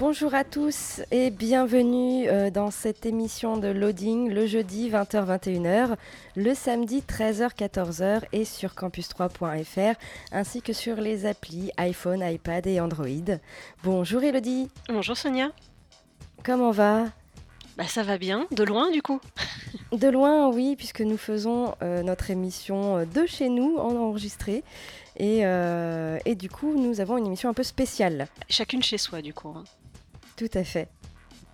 Bonjour à tous et bienvenue euh, dans cette émission de Loading le jeudi 20h-21h, le samedi 13h-14h et sur campus3.fr ainsi que sur les applis iPhone, iPad et Android. Bonjour Elodie, Bonjour Sonia. comment va? Bah ça va bien, de loin du coup. De loin, oui, puisque nous faisons euh, notre émission euh, de chez nous en enregistré. Et, euh, et du coup, nous avons une émission un peu spéciale. Chacune chez soi du coup. hein. Tout à fait.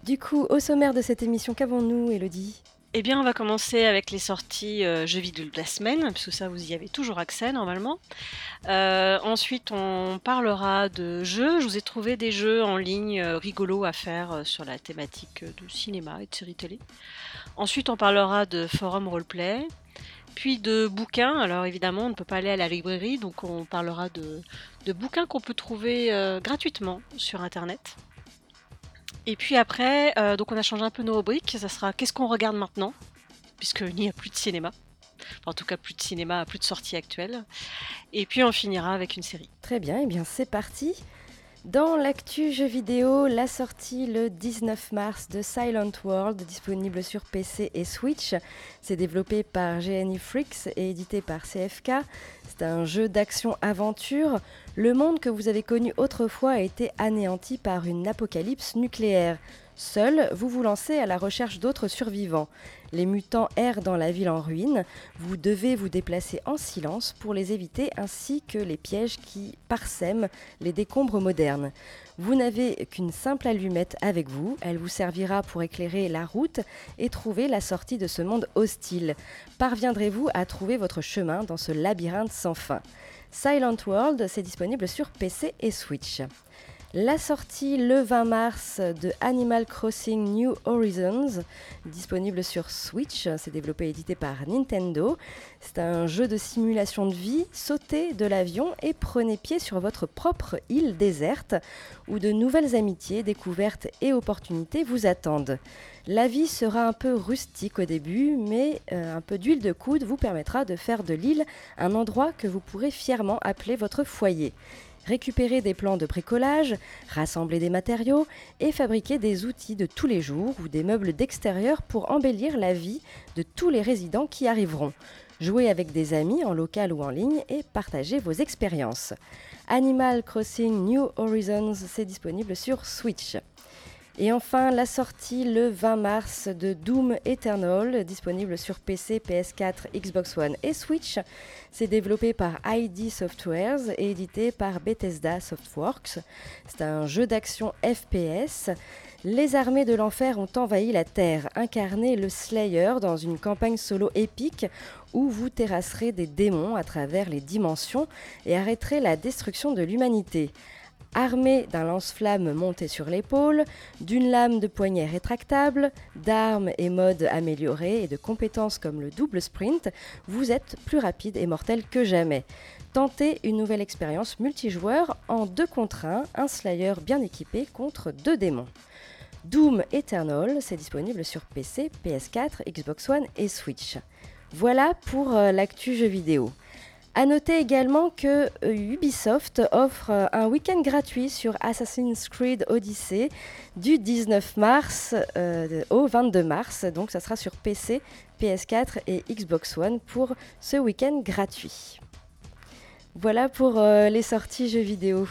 Du coup, au sommaire de cette émission, qu'avons-nous, Elodie Eh bien on va commencer avec les sorties euh, jeux vidéo de la semaine, puisque ça vous y avez toujours accès normalement. Euh, ensuite on parlera de jeux. Je vous ai trouvé des jeux en ligne euh, rigolos à faire sur la thématique de cinéma et de séries télé. Ensuite on parlera de forum roleplay. Puis de bouquins, alors évidemment on ne peut pas aller à la librairie, donc on parlera de, bouquins qu'on peut trouver gratuitement sur internet. Et puis après, euh, donc on a changé un peu nos rubriques. Ça sera qu'est-ce qu'on regarde maintenant, puisqu'il n'y a plus de cinéma. En tout cas, plus de cinéma, plus de sorties actuelles. Et puis on finira avec une série. Très bien, et bien c'est parti. Dans l'actu jeux vidéo, la sortie le 19 mars de Silent World, disponible sur PC et Switch. C'est développé par GNI Freaks et édité par CFK. C'est un jeu d'action-aventure. Le monde que vous avez connu autrefois a été anéanti par une apocalypse nucléaire. Seul, vous vous lancez à la recherche d'autres survivants. Les mutants errent dans la ville en ruine. Vous devez vous déplacer en silence pour les éviter ainsi que les pièges qui parsèment les décombres modernes. Vous n'avez qu'une simple allumette avec vous. Elle vous servira pour éclairer la route et trouver la sortie de ce monde hostile. Parviendrez-vous à trouver votre chemin dans ce labyrinthe sans fin? Silent World, c'est disponible sur PC et Switch. La sortie le 20 mars de Animal Crossing New Horizons, disponible sur Switch, c'est développé et édité par Nintendo. C'est un jeu de simulation de vie, sautez de l'avion et prenez pied sur votre propre île déserte, où de nouvelles amitiés, découvertes et opportunités vous attendent. La vie sera un peu rustique au début, mais euh, un peu d'huile de coude vous permettra de faire de l'île un endroit que vous pourrez fièrement appeler votre foyer récupérer des plans de bricolage, rassembler des matériaux et fabriquer des outils de tous les jours ou des meubles d'extérieur pour embellir la vie de tous les résidents qui arriveront. Jouer avec des amis en local ou en ligne et partager vos expériences. Animal Crossing New Horizons, c'est disponible sur Switch. Et enfin, la sortie le 20 mars de Doom Eternal, disponible sur PC, PS4, Xbox One et Switch. C'est développé par ID Softwares et édité par Bethesda Softworks. C'est un jeu d'action FPS. Les armées de l'enfer ont envahi la Terre. Incarnez le Slayer dans une campagne solo épique où vous terrasserez des démons à travers les dimensions et arrêterez la destruction de l'humanité. Armé d'un lance-flamme monté sur l'épaule, d'une lame de poignet rétractable, d'armes et modes améliorés et de compétences comme le double sprint, vous êtes plus rapide et mortel que jamais. Tentez une nouvelle expérience multijoueur en 2 contre 1, un Slayer bien équipé contre deux démons. Doom Eternal, c'est disponible sur PC, PS4, Xbox One et Switch. Voilà pour euh, l'actu jeu vidéo. A noter également que euh, Ubisoft offre euh, un week-end gratuit sur Assassin's Creed Odyssey du 19 mars euh, au 22 mars. Donc ça sera sur PC, PS4 et Xbox One pour ce week-end gratuit. Voilà pour les sorties jeux vidéo.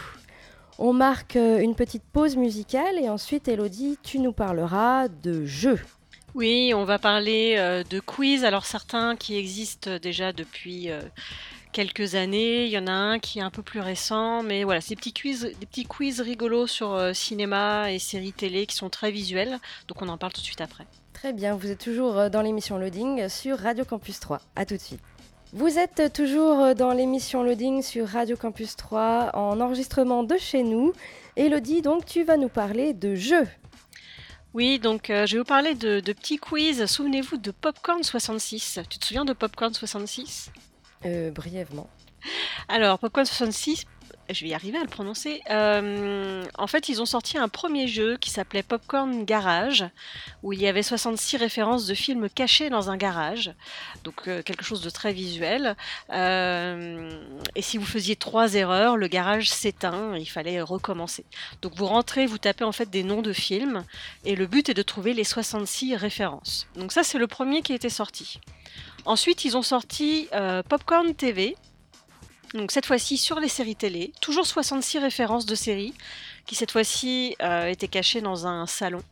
On marque une petite pause musicale et ensuite Elodie, tu nous parleras de jeux. Oui, on va parler de quiz. Alors certains qui existent déjà depuis quelques années. Il y en a un qui est un peu plus récent, mais voilà, c'est des petits quiz, des petits quiz rigolos sur euh, cinéma et séries télé qui sont très visuels. Donc on en parle tout de suite après. Très bien, vous êtes toujours euh, dans l'émission Loading sur Radio Campus 3. À tout de suite. Vous êtes toujours euh, dans l'émission Loading sur Radio Campus 3 en enregistrement de chez nous. Elodie, donc tu vas nous parler de jeux. Oui, donc euh, je vais vous parler de, de petits quiz. Souvenez-vous de Popcorn 66. Tu te souviens de Popcorn 66 Euh, brièvement. Alors, Popcorn 66, je vais y arriver à le prononcer. Euh, en fait, ils ont sorti un premier jeu qui s'appelait Popcorn Garage, où il y avait 66 références de films cachés dans un garage. Donc, euh, quelque chose de très visuel. Et si vous faisiez trois erreurs, le garage s'éteint, il fallait recommencer. Donc, vous rentrez, vous tapez en fait des noms de films, et le but est de trouver les 66 références. Donc, ça, c'est le premier qui été sorti. Ensuite, ils ont sorti euh, Popcorn TV. Donc cette fois-ci sur les séries télé, toujours 66 références de séries qui cette fois-ci euh, étaient cachées dans un salon.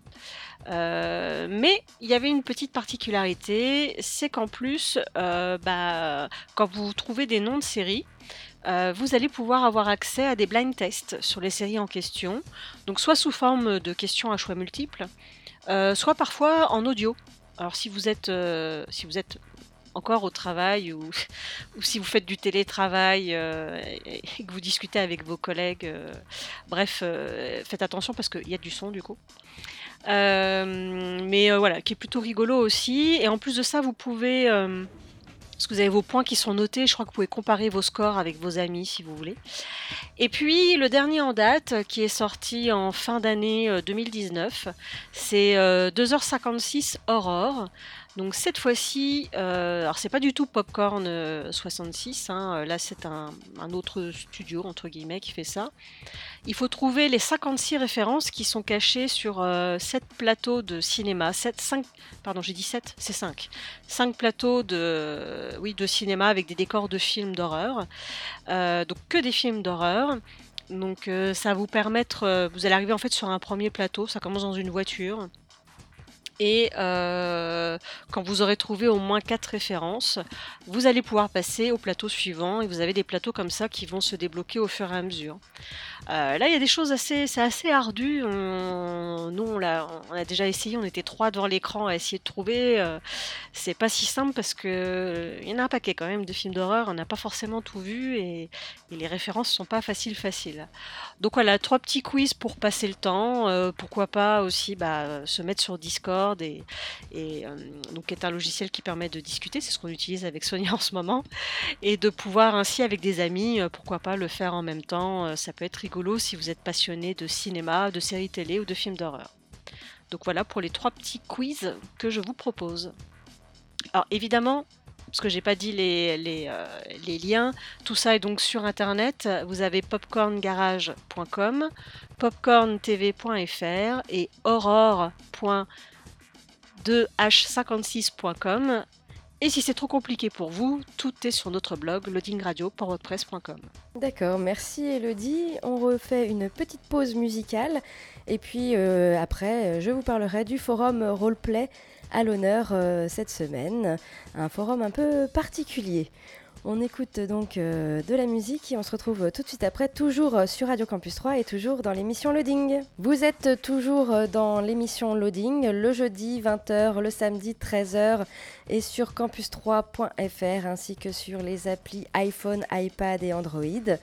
Euh, mais il y avait une petite particularité, c'est qu'en plus, bah, quand vous trouvez des noms de séries, vous allez pouvoir avoir accès à des blind tests sur les séries en question, donc soit sous forme de questions à choix multiples, soit parfois en audio. Alors si vous êtes encore au travail ou, si vous faites du télétravail euh, et, et que vous discutez avec vos collègues, euh, bref, euh, faites attention parce qu'il y a du son du coup. Mais voilà, qui est plutôt rigolo aussi. Et en plus de ça, vous pouvez, parce que vous avez vos points qui sont notés, je crois que vous pouvez comparer vos scores avec vos amis si vous voulez. Et puis le dernier en date, qui est sorti en fin d'année euh, 2019, c'est euh, 2h56 Aurore. Donc cette fois-ci, euh, alors c'est pas du tout Popcorn euh, 66, hein, euh, là c'est un, autre studio entre guillemets qui fait ça. Il faut trouver les 56 références qui sont cachées sur euh, 7 plateaux de cinéma, 7, 5, pardon j'ai dit 7, c'est 5. 5 plateaux de, oui, de cinéma avec des décors de films d'horreur, Euh, donc que des films d'horreur. Donc euh, ça va vous permettre, euh, vous allez arriver en fait sur un premier plateau, ça commence dans une voiture. Et euh, quand vous aurez trouvé au moins quatre références, vous allez pouvoir passer au plateau suivant et vous avez des plateaux comme ça qui vont se débloquer au fur et à mesure. Euh, là, il y a des choses assez, c'est assez ardu. Nous, on a déjà essayé. On était trois devant l'écran à essayer de trouver. Euh, c'est pas si simple parce que euh, il y en a un paquet quand même de films d'horreur. On n'a pas forcément tout vu et, les références sont pas faciles faciles. Donc voilà, trois petits quiz pour passer le temps. Pourquoi pas aussi bah, se mettre sur Discord et, euh, donc est un logiciel qui permet de discuter. C'est ce qu'on utilise avec Sonia en ce moment et de pouvoir ainsi avec des amis, euh, pourquoi pas le faire en même temps. Euh, ça peut être rigolo si vous êtes passionné de cinéma, de séries télé ou de films d'horreur. Donc voilà pour les trois petits quiz que je vous propose. Alors évidemment, parce que j'ai pas dit les, les, liens, tout ça est donc sur internet. Vous avez popcorngarage.com, popcorntv.fr et aurore.2h56.com. Et si c'est trop compliqué pour vous, tout est sur notre blog loadingradio.wordpress.com. D'accord, merci Elodie. On refait une petite pause musicale et puis euh, après, je vous parlerai du forum Roleplay à l'honneur euh, cette semaine, un forum un peu particulier. On écoute donc euh, de la musique et on se retrouve tout de suite après, toujours euh, sur Radio Campus 3 et toujours dans l'émission Loading. Vous êtes toujours euh, dans l'émission Loading, le jeudi 20h, le samedi 13h et sur campus3.fr ainsi que sur les applis iPhone, iPad et Android.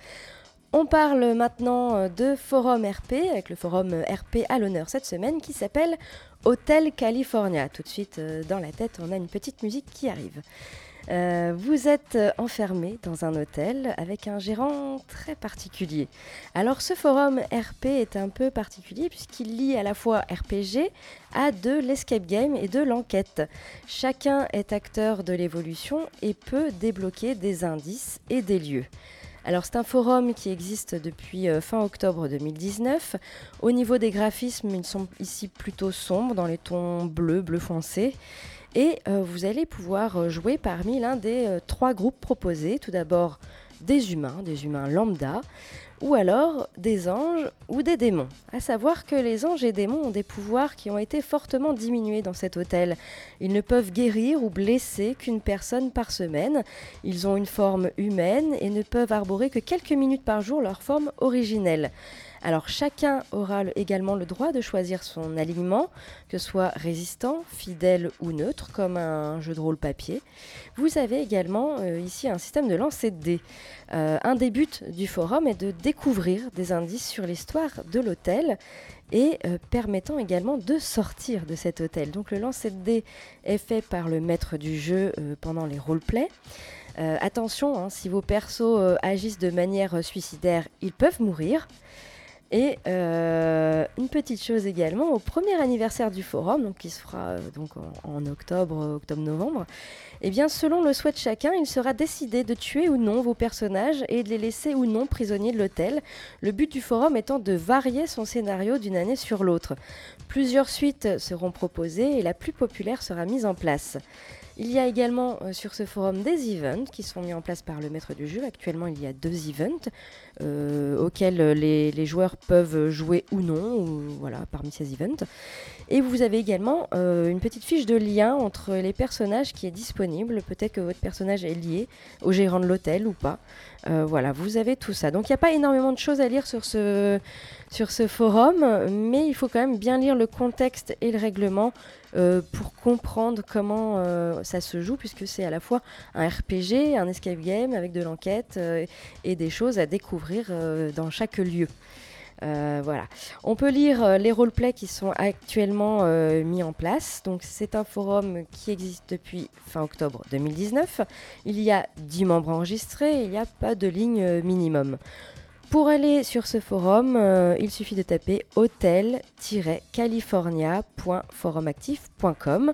On parle maintenant de Forum RP, avec le Forum RP à l'honneur cette semaine qui s'appelle Hotel California. Tout de suite dans la tête, on a une petite musique qui arrive. Euh, vous êtes enfermé dans un hôtel avec un gérant très particulier. Alors ce forum RP est un peu particulier puisqu'il lie à la fois RPG à de l'escape game et de l'enquête. Chacun est acteur de l'évolution et peut débloquer des indices et des lieux. Alors c'est un forum qui existe depuis euh, fin octobre 2019. Au niveau des graphismes, ils sont ici plutôt sombres, dans les tons bleu, bleu foncé. Et euh, vous allez pouvoir euh, jouer parmi l'un des euh, trois groupes proposés. Tout d'abord des humains, des humains lambda, ou alors des anges ou des démons. À savoir que les anges et démons ont des pouvoirs qui ont été fortement diminués dans cet hôtel. Ils ne peuvent guérir ou blesser qu'une personne par semaine. Ils ont une forme humaine et ne peuvent arborer que quelques minutes par jour leur forme originelle. Alors chacun aura également le droit de choisir son alignement, que ce soit résistant, fidèle ou neutre, comme un jeu de rôle papier. Vous avez également euh, ici un système de lancer de dés. Euh, un des buts du forum est de découvrir des indices sur l'histoire de l'hôtel et euh, permettant également de sortir de cet hôtel. Donc le lancer de dés est fait par le maître du jeu pendant les roleplays. attention, hein, si vos persos agissent de manière suicidaire, ils peuvent mourir. Et euh, une petite chose également, au premier anniversaire du forum, qui se fera euh, donc en, octobre, octobre-novembre, eh bien selon le souhait de chacun, il sera décidé de tuer ou non vos personnages et de les laisser ou non prisonniers de l'hôtel. Le but du forum étant de varier son scénario d'une année sur l'autre. Plusieurs suites seront proposées et la plus populaire sera mise en place. Il y a également euh, sur ce forum des events qui sont mis en place par le maître du jeu. Actuellement, il y a deux events euh, auxquels les, joueurs peuvent jouer ou non, voilà, parmi ces events. Et vous avez également euh, une petite fiche de lien entre les personnages qui est disponible. Peut-être que votre personnage est lié au gérant de l'hôtel ou pas. voilà, vous avez tout ça. Donc il n'y a pas énormément de choses à lire sur ce, sur ce forum, mais il faut quand même bien lire le contexte et le règlement euh, pour comprendre comment euh, ça se joue, puisque c'est à la fois un RPG, un escape game avec de l'enquête euh, et des choses à découvrir dans chaque lieu. voilà. On peut lire les roleplays qui sont actuellement mis en place. Donc c'est un forum qui existe depuis fin octobre 2019. Il y a 10 membres enregistrés et il n'y a pas de ligne minimum. Pour aller sur ce forum, euh, il suffit de taper hotel-california.forumactif.com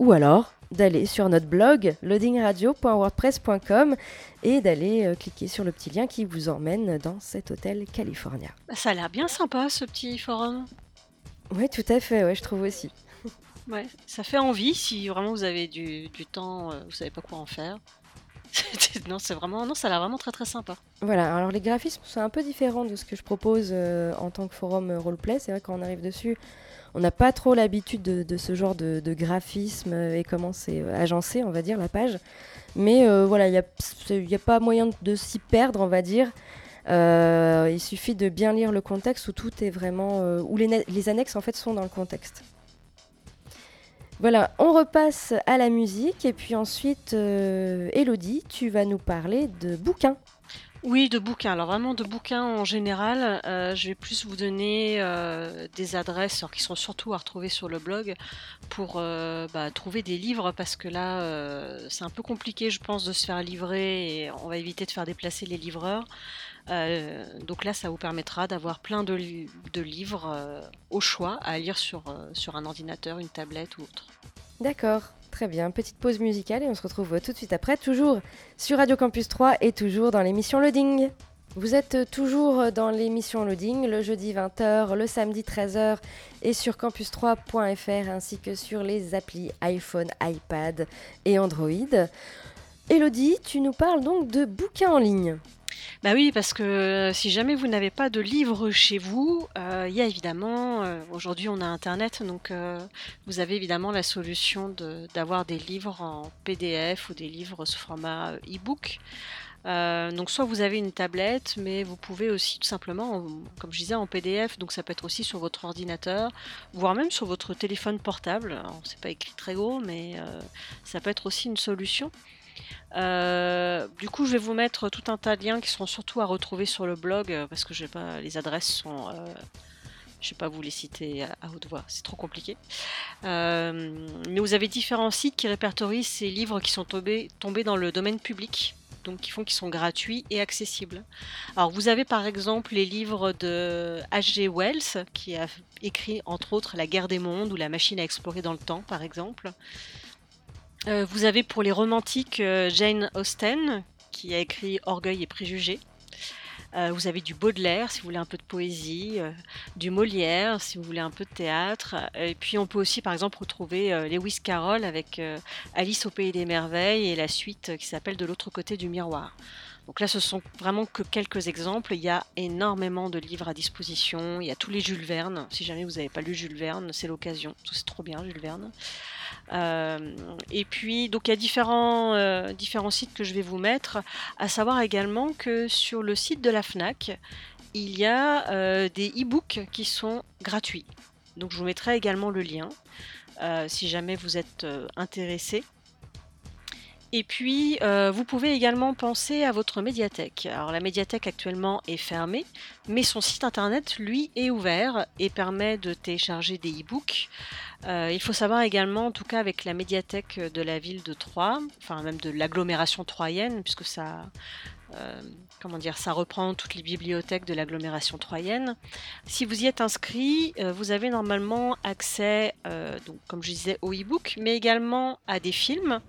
ou alors d'aller sur notre blog loadingradio.wordpress.com et d'aller euh, cliquer sur le petit lien qui vous emmène dans cet hôtel California. Bah, ça a l'air bien sympa ce petit forum. Oui, tout à fait, ouais, je trouve aussi. Ouais, ça fait envie si vraiment vous avez du, temps, euh, vous savez pas quoi en faire. non, c'est vraiment, non, ça a l'air vraiment très très sympa. Voilà, alors les graphismes sont un peu différents de ce que je propose euh, en tant que forum euh, roleplay. C'est vrai quand on arrive dessus, on n'a pas trop l'habitude de, ce genre de, graphisme euh, et comment c'est agencé, on va dire, la page. Mais voilà, il n'y a, a, pas moyen de s'y perdre, on va dire. il suffit de bien lire le contexte où tout est vraiment. où les, les annexes en fait sont dans le contexte. Voilà, on repasse à la musique et puis ensuite, euh, Elodie, tu vas nous parler de bouquins. Oui, de bouquins. Alors vraiment de bouquins en général. Euh, je vais plus vous donner euh, des adresses qui sont surtout à retrouver sur le blog pour bah, trouver des livres parce que là c'est un peu compliqué je pense de se faire livrer et on va éviter de faire déplacer les livreurs. Euh, donc là, ça vous permettra d'avoir plein de, livres euh, au choix à lire sur, euh, sur un ordinateur, une tablette ou autre. D'accord, très bien. Petite pause musicale et on se retrouve tout de suite après, toujours sur Radio Campus 3 et toujours dans l'émission Loading. Vous êtes toujours dans l'émission Loading le jeudi 20h, le samedi 13h et sur campus3.fr ainsi que sur les applis iPhone, iPad et Android. Elodie, tu nous parles donc de bouquins en ligne. Bah oui, parce que euh, si jamais vous n'avez pas de livre chez vous, euh, il y a évidemment, euh, aujourd'hui on a Internet, donc vous avez évidemment la solution d'avoir des livres en PDF ou des livres sous format e-book. donc soit vous avez une tablette, mais vous pouvez aussi tout simplement, comme je disais, en PDF, donc ça peut être aussi sur votre ordinateur, voire même sur votre téléphone portable. C'est pas écrit très gros, mais ça peut être aussi une solution. Euh, du coup, je vais vous mettre tout un tas de liens qui seront surtout à retrouver sur le blog euh, parce que j'ai pas les adresses sont. Euh, je vais pas vous les citer à, haute voix, c'est trop compliqué. mais vous avez différents sites qui répertorient ces livres qui sont tombés dans le domaine public donc qui font qu'ils sont gratuits et accessibles. Alors vous avez par exemple les livres de H.G. Wells qui a écrit entre autres La guerre des mondes ou La machine à explorer dans le temps par exemple. Euh, vous avez pour les romantiques euh, Jane Austen, qui a écrit Orgueil et préjugés. Euh, vous avez du Baudelaire, si vous voulez un peu de poésie, du Molière, si vous voulez un peu de théâtre. Et puis on peut aussi, par exemple, retrouver Lewis Carroll avec Alice au pays des merveilles et la suite qui s'appelle De l'autre côté du miroir. Donc là, ce sont vraiment que quelques exemples. Il y a énormément de livres à disposition. Il y a tous les Jules Verne. Si jamais vous n'avez pas lu Jules Verne, c'est l'occasion. C'est trop bien, Jules Verne. Euh, et puis, donc il y a différents, euh, différents sites que je vais vous mettre. À savoir également que sur le site de la FNAC, il y a euh, des e-books qui sont gratuits. Donc je vous mettrai également le lien si jamais vous êtes intéressé. Et puis, euh, vous pouvez également penser à votre médiathèque. Alors, la médiathèque actuellement est fermée, mais son site internet, lui, est ouvert et permet de télécharger des e-books. Euh, il faut savoir également, en tout cas avec la médiathèque de la ville de Troyes, enfin même de l'agglomération troyenne, puisque ça, euh, comment dire, ça reprend toutes les bibliothèques de l'agglomération troyenne. Si vous y êtes inscrit, vous avez normalement accès, donc, comme je disais, aux e-books, mais également à des films.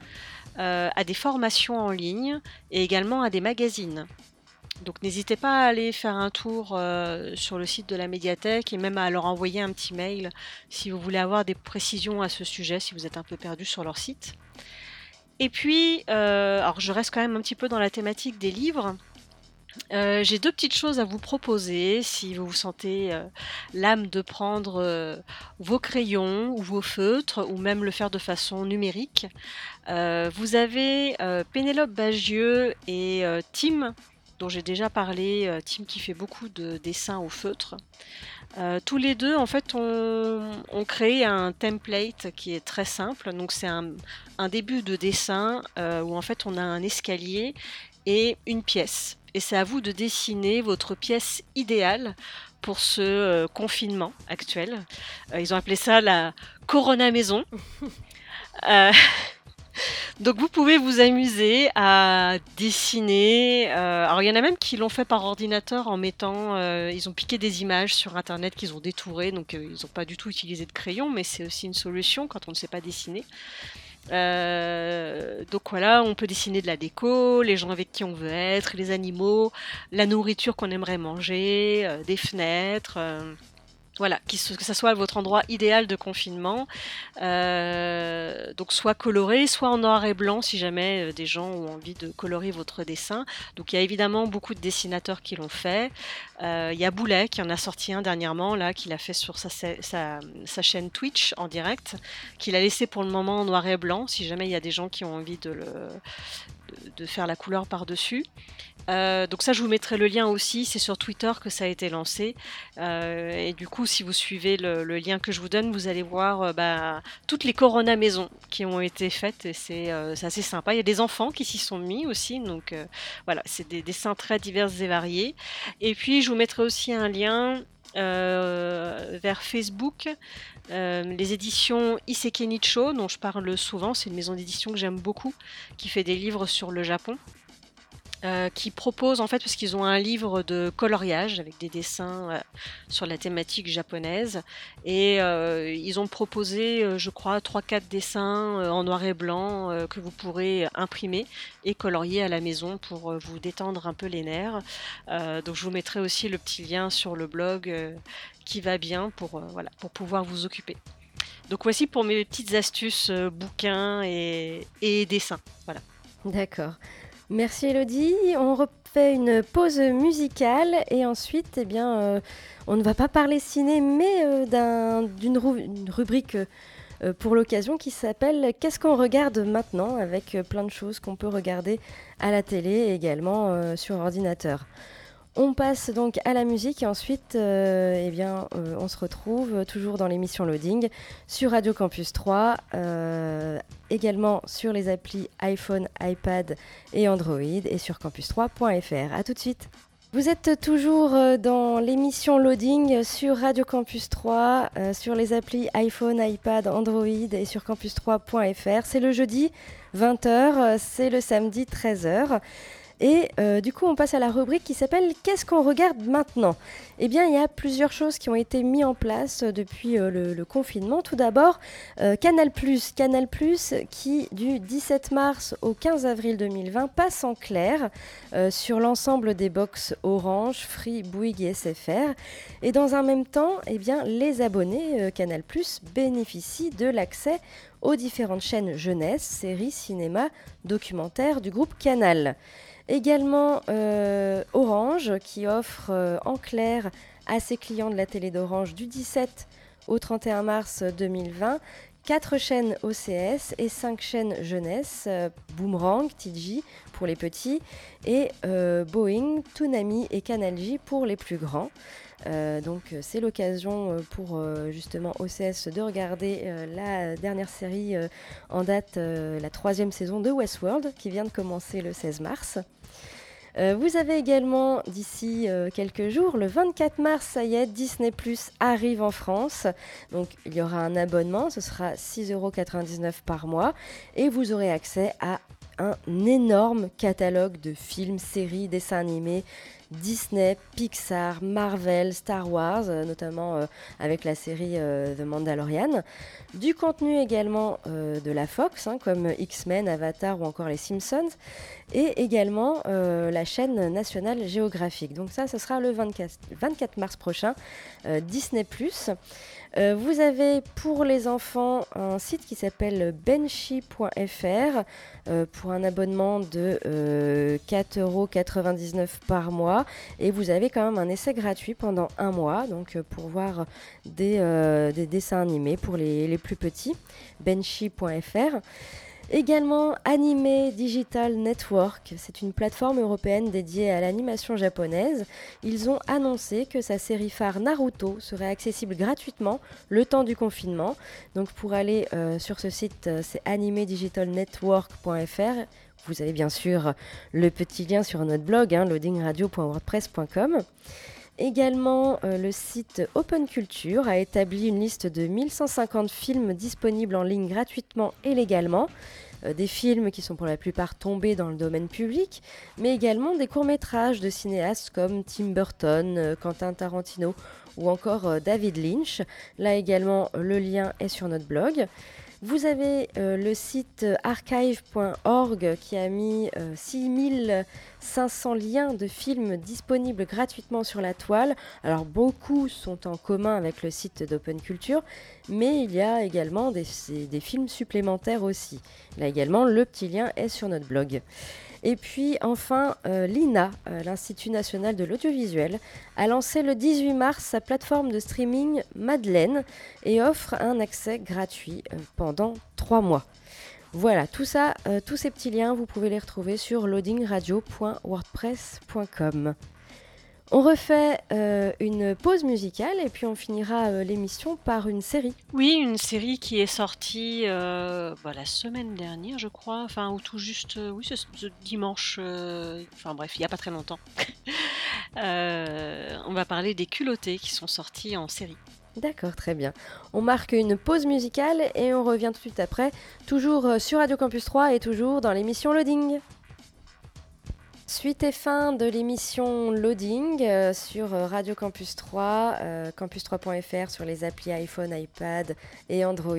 Euh, à des formations en ligne et également à des magazines. Donc n'hésitez pas à aller faire un tour euh, sur le site de la médiathèque et même à leur envoyer un petit mail si vous voulez avoir des précisions à ce sujet, si vous êtes un peu perdu sur leur site. Et puis, euh, alors je reste quand même un petit peu dans la thématique des livres. Euh, j'ai deux petites choses à vous proposer si vous vous sentez euh, l'âme de prendre euh, vos crayons ou vos feutres ou même le faire de façon numérique. vous avez Pénélope Bagieux et Tim, dont j'ai déjà parlé, Tim qui fait beaucoup de dessins au feutre. tous les deux, en fait, ont, créé un template qui est très simple. Donc, c'est un, un, début de dessin où en fait on a un escalier et une pièce et c'est à vous de dessiner votre pièce idéale pour ce euh, confinement actuel. Euh, ils ont appelé ça la Corona Maison. Euh, donc vous pouvez vous amuser à dessiner. alors il y en a même qui l'ont fait par ordinateur en mettant, ils ont piqué des images sur internet qu'ils ont détourées, donc ils n'ont pas du tout utilisé de crayon, mais c'est aussi une solution quand on ne sait pas dessiner. Euh, donc voilà, on peut dessiner de la déco, les gens avec qui on veut être, les animaux, la nourriture qu'on aimerait manger, euh, des fenêtres. Voilà, que ce soit votre endroit idéal de confinement. Euh, donc soit coloré, soit en noir et blanc si jamais euh, des gens ont envie de colorer votre dessin. Donc il y a évidemment beaucoup de dessinateurs qui l'ont fait. Euh, il y a Boulet qui en a sorti un dernièrement, là, qu'il a fait sur sa, sa, chaîne Twitch en direct, qu'il a laissé pour le moment en noir et blanc, si jamais il y a des gens qui ont envie de, le, de faire la couleur par-dessus. Euh, donc ça, je vous mettrai le lien aussi. C'est sur Twitter que ça a été lancé. Euh, et du coup, si vous suivez le, lien que je vous donne, vous allez voir euh, bah, toutes les Corona maisons qui ont été faites. C'est assez sympa. Il y a des enfants qui s'y sont mis aussi. Donc voilà, c'est des dessins très divers et variés. Et puis, je vous mettrai aussi un lien vers Facebook, les éditions Iseke Nicho, dont je parle souvent. C'est une maison d'édition que j'aime beaucoup, qui fait des livres sur le Japon. Euh, qui propose en fait parce qu'ils ont un livre de coloriage avec des dessins euh, sur la thématique japonaise. Et euh, ils ont proposé je crois 3-4 dessins en noir et blanc que vous pourrez imprimer et colorier à la maison pour vous détendre un peu les nerfs. Donc je vous mettrai aussi le petit lien sur le blog qui va bien pour, voilà, pour pouvoir vous occuper. Donc voici pour mes petites astuces bouquins et, et dessins. Voilà. D'accord Merci Elodie. On refait une pause musicale et ensuite, eh bien, euh, on ne va pas parler ciné, mais euh, d'une rubrique euh, pour l'occasion qui s'appelle Qu'est-ce qu'on regarde maintenant? avec plein de choses qu'on peut regarder à la télé et également sur ordinateur. On passe donc à la musique et ensuite, euh, eh bien, euh, on se retrouve toujours dans l'émission Loading sur Radio Campus 3, euh, également sur les applis iPhone, iPad et Android et sur campus3.fr. A tout de suite. Vous êtes toujours dans l'émission Loading sur Radio Campus 3, sur les applis iPhone, iPad, Android et sur campus3.fr. C'est le jeudi 20h, c'est le samedi 13h. Et euh, du coup, on passe à la rubrique qui s'appelle Qu'est-ce qu'on regarde maintenant? Eh bien, il y a plusieurs choses qui ont été mises en place euh, depuis euh, le, confinement. Tout d'abord, Canal+, Canal+, qui du 17 mars au 15 avril 2020 passe en clair sur l'ensemble des box Orange, Free, Bouygues et SFR. Et dans un même temps, eh bien, les abonnés Canal+, bénéficient de l'accès aux différentes chaînes jeunesse, séries, cinéma, documentaires du groupe Canal. Également euh, Orange qui offre euh, en clair à ses clients de la télé d'Orange du 17 au 31 mars 2020 4 chaînes OCS et 5 chaînes jeunesse, euh, Boomerang, TG pour les petits et Boeing, Toonami et Canal J pour les plus grands. Euh, donc euh, c'est l'occasion euh, pour justement OCS de regarder la dernière série en date, la troisième saison de Westworld qui vient de commencer le 16 mars. Vous avez également d'ici quelques jours, le 24 mars, ça y est, Disney Plus arrive en France. Donc il y aura un abonnement, ce sera 6,99€ par mois et vous aurez accès à un énorme catalogue de films, séries, dessins animés, Disney, Pixar, Marvel, Star Wars, euh, notamment euh, avec la série euh, The Mandalorian. Du contenu également de la Fox, hein, comme X-Men, Avatar ou encore les Simpsons. Et également la chaîne nationale géographique. Donc ça, ce sera le 24, 24 mars prochain, Disney +. Euh, vous avez pour les enfants un site qui s'appelle benchi.fr euh, pour un abonnement de euh, 4,99€ par mois. Et vous avez quand même un essai gratuit pendant un mois donc euh, pour voir des, des dessins animés pour les, les plus petits. benchi.fr Également Anime Digital Network, c'est une plateforme européenne dédiée à l'animation japonaise. Ils ont annoncé que sa série phare Naruto serait accessible gratuitement le temps du confinement. Donc pour aller euh, sur ce site, euh, c'est animedigitalnetwork.fr. Vous avez bien sûr le petit lien sur notre blog, hein, loadingradio.wordpress.com. Également, euh, le site Open Culture a établi une liste de 1150 films disponibles en ligne gratuitement et légalement. Euh, des films qui sont pour la plupart tombés dans le domaine public, mais également des courts-métrages de cinéastes comme Tim Burton, euh, Quentin Tarantino ou encore David Lynch. Là également, le lien est sur notre blog. Vous avez euh, le site euh, archive.org qui a mis euh, 6500 liens de films disponibles gratuitement sur la toile. Alors beaucoup sont en commun avec le site d'Open Culture, mais il y a également des films supplémentaires aussi. Là également, le petit lien est sur notre blog. Et puis enfin, euh, l'INA, euh, l'Institut national de l'audiovisuel, a lancé le 18 mars sa plateforme de streaming Madeleine et offre un accès gratuit euh, pendant trois mois. Voilà, tout ça, tous ces petits liens, vous pouvez les retrouver sur loadingradio.wordpress.com. On refait euh, une pause musicale et puis on finira euh, l'émission par une série. Oui, une série qui est sortie euh, bah, la semaine dernière, je crois, enfin, ou tout juste, oui, ce, ce dimanche, enfin bref, il n'y a pas très longtemps. On va parler des culottés qui sont sortis en série. D'accord, très bien. On marque une pause musicale et on revient tout de suite après, toujours sur Radio Campus 3 et toujours dans l'émission Loading. Suite et fin de l'émission Loading euh, sur euh, Radio Campus 3, euh, campus3.fr sur les applis iPhone, iPad et Android.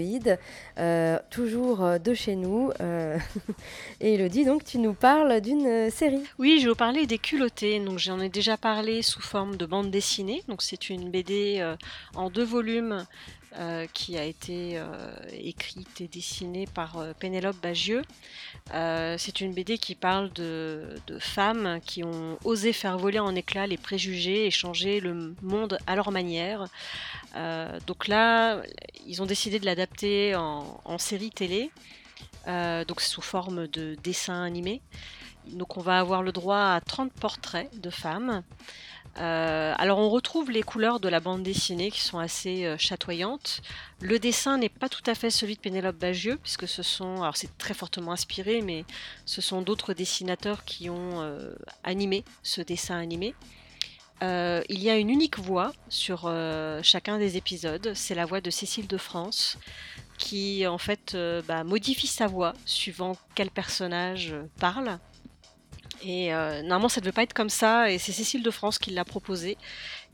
Toujours de chez nous. et Elodie, donc tu nous parles d'une série. Oui, je vais vous parler des culottés. Donc, j'en ai déjà parlé sous forme de bande dessinée. Donc, c'est une BD en deux volumes euh, qui a été euh, écrite et dessinée par euh, Pénélope Bagieux. C'est une BD qui parle de, femmes qui ont osé faire voler en éclats les préjugés et changer le monde à leur manière. Donc là, ils ont décidé de l'adapter en, en série télé, donc sous forme de dessin animé. Donc on va avoir le droit à 30 portraits de femmes. Euh, alors on retrouve les couleurs de la bande dessinée qui sont assez euh, chatoyantes. Le dessin n'est pas tout à fait celui de Pénélope Bagieux puisque ce sont, alors c'est très fortement inspiré, mais ce sont d'autres dessinateurs qui ont euh, animé ce dessin animé. Il y a une unique voix sur chacun des épisodes, c'est la voix de Cécile de France qui en fait bah, modifie sa voix suivant quel personnage parle. Et euh, normalement, ça ne devait pas être comme ça, et c'est Cécile de France qui l'a proposé,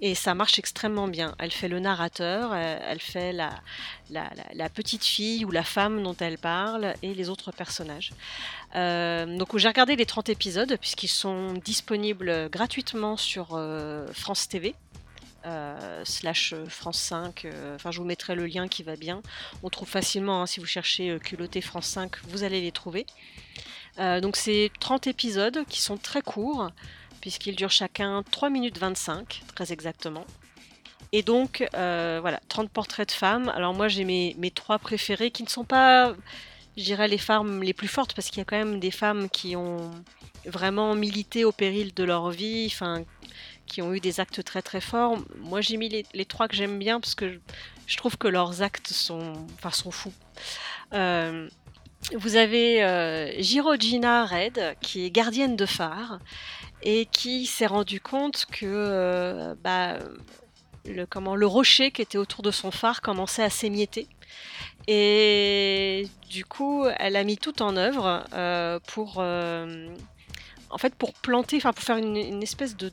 et ça marche extrêmement bien. Elle fait le narrateur, elle, elle fait la, petite fille ou la femme dont elle parle, et les autres personnages. Euh, donc j'ai regardé les 30 épisodes, puisqu'ils sont disponibles gratuitement sur euh, France TV. slash France 5. Enfin, je vous mettrai le lien qui va bien. On trouve facilement, hein, si vous cherchez culotté France 5, vous allez les trouver. Donc, c'est 30 épisodes qui sont très courts, puisqu'ils durent chacun 3 minutes 25, très exactement. Et donc, voilà, 30 portraits de femmes. Alors, moi, j'ai mes, mes trois préférés qui ne sont pas je dirais, les femmes les plus fortes, parce qu'il y a quand même des femmes qui ont vraiment milité au péril de leur vie, qui ont eu des actes très très forts. Moi, j'ai mis les, trois que j'aime bien, parce que je, trouve que leurs actes sont, enfin, sont fous. Euh, vous avez euh, Girogina Red, qui est gardienne de phare, et qui s'est rendu compte que euh, bah, le, comment, le rocher qui était autour de son phare commençait à s'émietter. Et du coup, elle a mis tout en œuvre euh, pour, euh, en fait, pour planter, enfin, pour faire une, espèce de,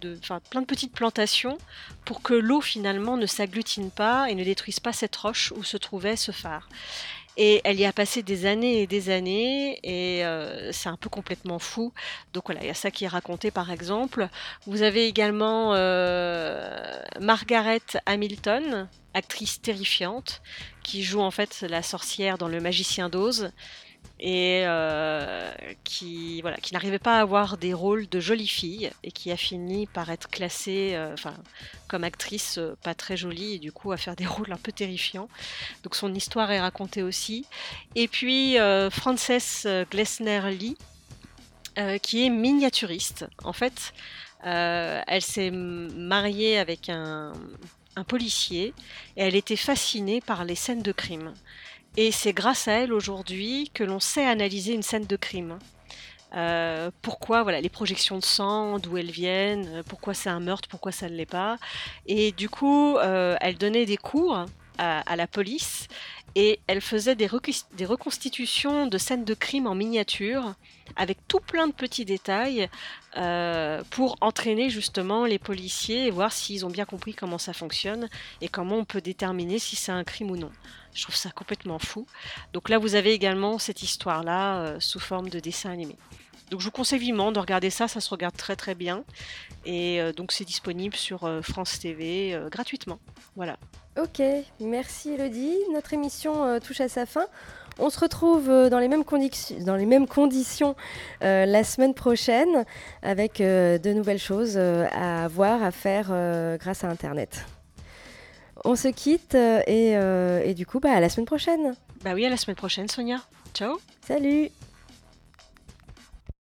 plein de petites plantations pour que l'eau finalement ne s'agglutine pas et ne détruise pas cette roche où se trouvait ce phare. Et elle y a passé des années et des années, et euh, c'est un peu complètement fou. Donc voilà, il y a ça qui est raconté par exemple. Vous avez également Margaret Hamilton, actrice terrifiante qui joue en fait la sorcière dans Le Magicien d'Oz et euh, qui voilà qui n'arrivait pas à avoir des rôles de jolie fille et qui a fini par être classée euh, comme actrice euh, pas très jolie et du coup à faire des rôles un peu terrifiants. Donc son histoire est racontée aussi. Et puis Frances Glessner Lee qui est miniaturiste. En fait elle s'est mariée avec un policier, et elle était fascinée par les scènes de crime. Et c'est grâce à elle aujourd'hui que l'on sait analyser une scène de crime. Euh, pourquoi voilà les projections de sang, d'où elles viennent, euh, pourquoi c'est un meurtre, pourquoi ça ne l'est pas. Et du coup, euh, elle donnait des cours à, la police et elle faisait des, reconstitutions de scènes de crime en miniature avec tout plein de petits détails pour entraîner justement les policiers et voir s'ils ont bien compris comment ça fonctionne et comment on peut déterminer si c'est un crime ou non. Je trouve ça complètement fou. Donc là, vous avez également cette histoire-là euh, sous forme de dessin animé. Donc je vous conseille vivement de regarder ça, ça se regarde très très bien. Et euh, donc c'est disponible sur France TV gratuitement. Voilà. Ok, merci Elodie. Notre émission touche à sa fin. On se retrouve euh, dans les mêmes, dans les mêmes conditions euh, la semaine prochaine avec euh, de nouvelles choses à voir, à faire grâce à Internet. On se quitte et, du coup, bah, à la semaine prochaine. Bah oui, à la semaine prochaine, Sonia. Ciao. Salut.